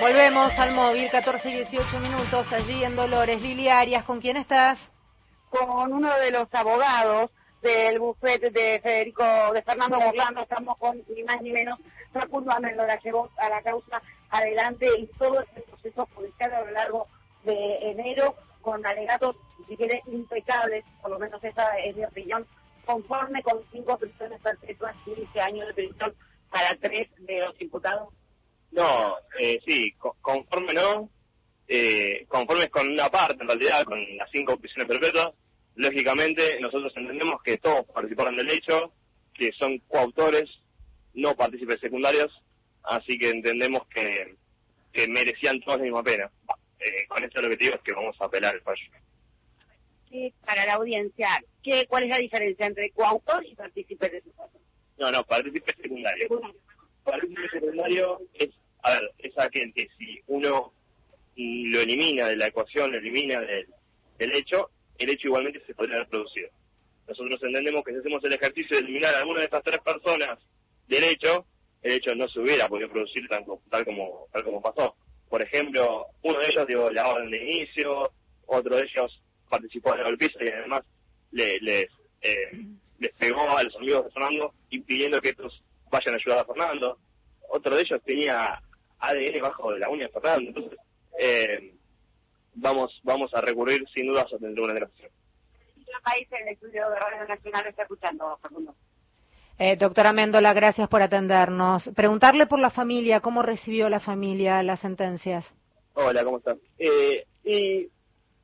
Volvemos al móvil, 14 y 18 minutos, allí en Dolores. Lili Arias, ¿con quién estás? Con uno de los abogados del bufete de Federico, de Fernando Orlando, estamos con ni más ni menos Facundo Amendola, llevó a la causa adelante y todo este proceso judicial a lo largo de enero con alegatos, si quiere, impecables, por lo menos esa es mi opinión, conforme con cinco prisiones perpetuas y 15 años de prisión para tres de los imputados no, eh, sí, conforme no, eh, conformes con una parte, en realidad, con las cinco prisiones perpetuas, lógicamente nosotros entendemos que todos participaron del hecho, que son coautores, no partícipes secundarios, así que entendemos que, que merecían todos la misma pena. Eh, con esto lo que te digo es que vamos a apelar el fallo. Sí, para la audiencia, ¿qué, ¿cuál es la diferencia entre coautor y partícipe de No, no, partícipe secundario. Partícipe secundario es a ver, es aquel que si uno lo elimina de la ecuación, lo elimina del, hecho, el hecho igualmente se podría haber producido. Nosotros entendemos que si hacemos el ejercicio de eliminar a alguna de estas tres personas del hecho, el hecho no se hubiera podido producir tal, tal, como, tal como pasó. Por ejemplo, uno de ellos dio la orden de inicio, otro de ellos participó en el golpiza y además le, les, eh, les pegó a los amigos de Fernando impidiendo que estos vayan a ayudar a Fernando. Otro de ellos tenía ADN bajo de la uña Fernando. Entonces, eh, vamos vamos a recurrir sin dudas a tener una declaración. ¿Qué país el estudio de Radio Nacional está escuchando, Fernando? Eh, doctora Méndola, gracias por atendernos. Preguntarle por la familia, ¿cómo recibió la familia las sentencias? Hola, ¿cómo están? Eh, y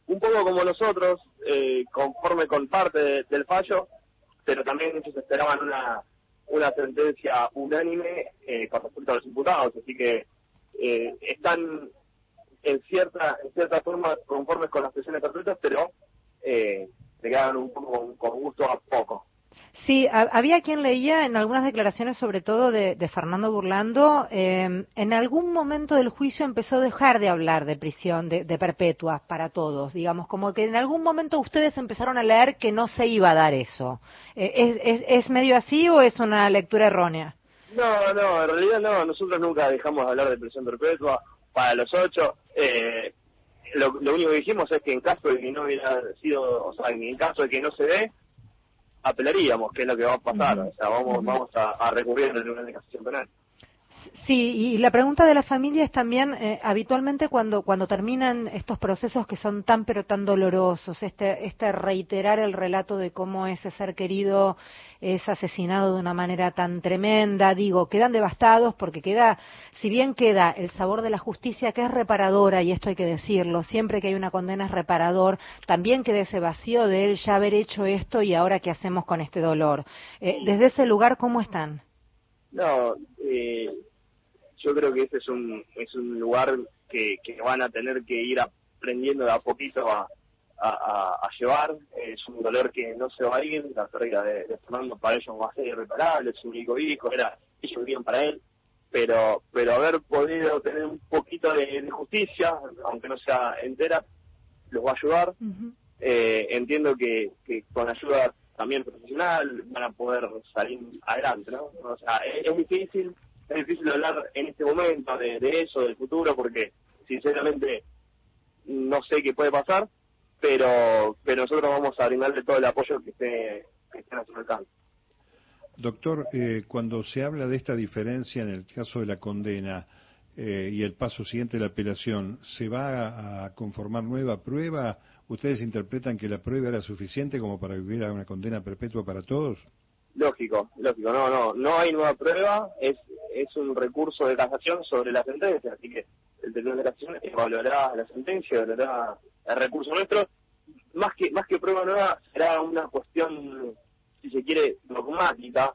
un poco como nosotros, eh, conforme con parte del fallo, pero también ellos esperaban una, una sentencia unánime eh, con respecto a los imputados, así que eh, están en cierta en cierta forma conformes con las presiones perpetuas, pero eh, se quedan un poco con, gusto a poco. Sí, había quien leía en algunas declaraciones, sobre todo de, Fernando Burlando, em, en algún momento del juicio empezó a dejar de hablar de prisión, de, perpetua para todos, digamos, como que en algún momento ustedes empezaron a leer que no se iba a dar eso. Eh, ¿Es, es, es medio así o es una lectura errónea? No, no, en realidad no, nosotros nunca dejamos de hablar de prisión perpetua para los ocho. Eh, lo, único que dijimos es que en caso de que no hubiera sido, o sea, en caso de que no se dé, apelaríamos, que es lo que va a pasar, o sea, vamos, vamos a, a recurrir a una casación penal. Sí, y la pregunta de la familia es también, eh, habitualmente cuando, cuando terminan estos procesos que son tan pero tan dolorosos, este, este reiterar el relato de cómo ese ser querido es asesinado de una manera tan tremenda, digo, quedan devastados porque queda, si bien queda el sabor de la justicia que es reparadora, y esto hay que decirlo, siempre que hay una condena es reparador, también queda ese vacío de él ya haber hecho esto y ahora qué hacemos con este dolor. Eh, desde ese lugar, ¿cómo están? No, eh, yo creo que este es un, es un lugar que, que van a tener que ir aprendiendo de a poquito a, a, llevar. Es un dolor que no se va a ir. La pérdida de, Fernando para ellos va a ser irreparable. Es su único hijo, era ellos vivían para él. Pero, pero haber podido tener un poquito de, justicia, aunque no sea entera, los va a ayudar. eh, entiendo que, que con ayuda también profesional van a poder salir adelante, ¿no? O sea, es difícil, es difícil hablar en este momento de, eso, del futuro, porque sinceramente no sé qué puede pasar, pero pero nosotros vamos a brindarle todo el apoyo que esté, que esté a su alcance. Doctor, eh, cuando se habla de esta diferencia en el caso de la condena eh, y el paso siguiente de la apelación, ¿se va a conformar nueva prueba? ¿Ustedes interpretan que la prueba era suficiente como para que hubiera una condena perpetua para todos? Lógico, lógico, no, no, no hay nueva prueba, es, es un recurso de casación sobre la sentencia, así que el Tribunal de Casación evaluará la sentencia, evaluará el recurso nuestro. Más que, más que prueba nueva, será una cuestión, si se quiere, dogmática,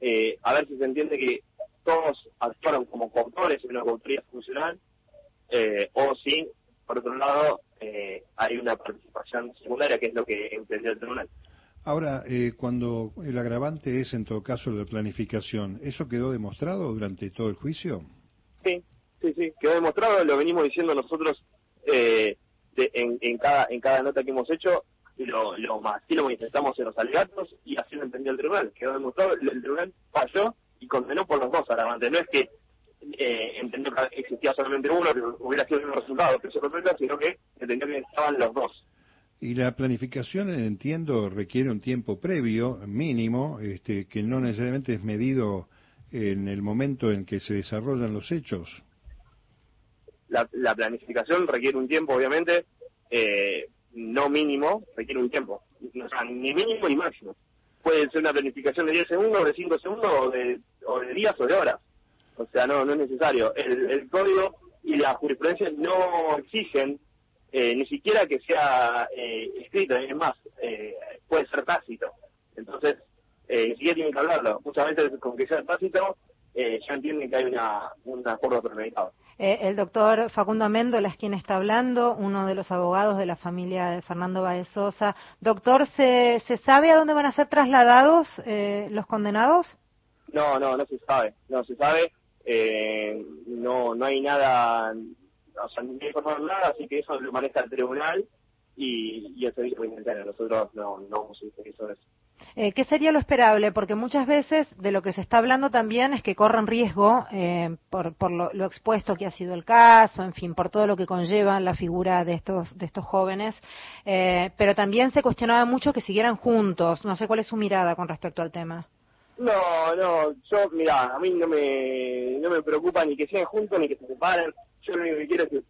eh, a ver si se entiende que todos actuaron como coautores en una coautoría funcional, eh, o si, por otro lado, eh, hay una participación secundaria, que es lo que entendió el tribunal. Ahora, eh, cuando el agravante es en todo caso la planificación, ¿eso quedó demostrado durante todo el juicio? Sí, sí, sí, quedó demostrado, lo venimos diciendo nosotros eh, en, cada, en cada nota que hemos hecho, lo más sí lo manifestamos en los alegatos y así lo entendió el tribunal. Quedó demostrado, el, tribunal falló y condenó por los dos agravantes. No es que eh, entendió que existía solamente uno, que hubiera sido el mismo resultado, que se sorprenda, sino que entendió que estaban los dos. Y la planificación, entiendo, requiere un tiempo previo, mínimo, este, que no necesariamente es medido en el momento en que se desarrollan los hechos. La, planificación requiere un tiempo, obviamente, eh, no mínimo, requiere un tiempo. O sea, ni mínimo ni máximo. Puede ser una planificación de 10 segundos, de 5 segundos, o de, o de días o de horas. O sea, no, no es necesario. El, código y la jurisprudencia no exigen eh, ni siquiera que sea eh, escrito, es más, eh, puede ser tácito. Entonces, eh, ni siquiera tienen que hablarlo. Muchas veces con que sea tácito, eh, ya entienden que hay una, un acuerdo premeditado. Eh, el doctor Facundo Améndola es quien está hablando, uno de los abogados de la familia de Fernando Baez Sosa. Doctor, ¿se, ¿se sabe a dónde van a ser trasladados eh, los condenados? No, no, no se sabe. No se sabe. Eh, no, no hay nada, o sea, no hay nada, así que eso lo maneja el tribunal y, y el servicio penitenciario. Nosotros no, no vamos a eso. Eh, ¿Qué sería lo esperable? Porque muchas veces de lo que se está hablando también es que corren riesgo eh, por, por lo, expuesto que ha sido el caso, en fin, por todo lo que conlleva la figura de estos, de estos jóvenes. Eh, pero también se cuestionaba mucho que siguieran juntos. No sé cuál es su mirada con respecto al tema. No, no, yo, mira, a mí no me, no me preocupa ni que sigan juntos ni que se separen. Yo lo único que quiero es que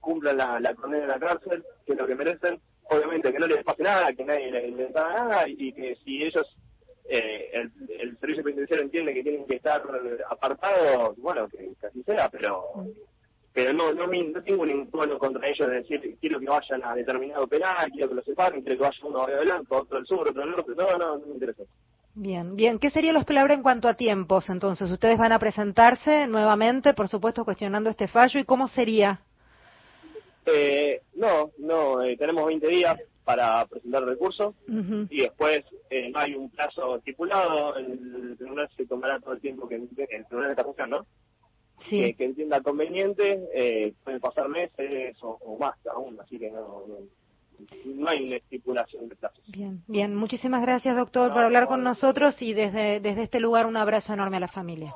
cumplan la, la condena en la cárcel, que es lo que merecen obviamente que no les pase nada, que nadie les, haga nada y que si ellos, eh, el, servicio penitenciario entiende que tienen que estar apartados, bueno, que, así sea, pero pero no, no, no tengo ningún tono contra ellos de decir quiero que vayan a determinado penal, quiero que lo separen, quiero que vaya uno adelante, otro al sur, otro al norte, no, no, no me interesa. Bien, bien. ¿Qué sería lo palabras en cuanto a tiempos? Entonces, ustedes van a presentarse nuevamente, por supuesto, cuestionando este fallo. ¿Y cómo sería eh, no, no, eh, tenemos 20 días para presentar el recurso y después eh, no hay un plazo estipulado, el tribunal se tomará todo el tiempo que el tribunal de ¿no? Sí. Que, entienda conveniente, eh, pueden pasar meses o, más aún, así que no, no, hay una estipulación de plazo. Bien, bien, muchísimas gracias doctor por hablar con nosotros y desde, desde este lugar un abrazo enorme a la familia.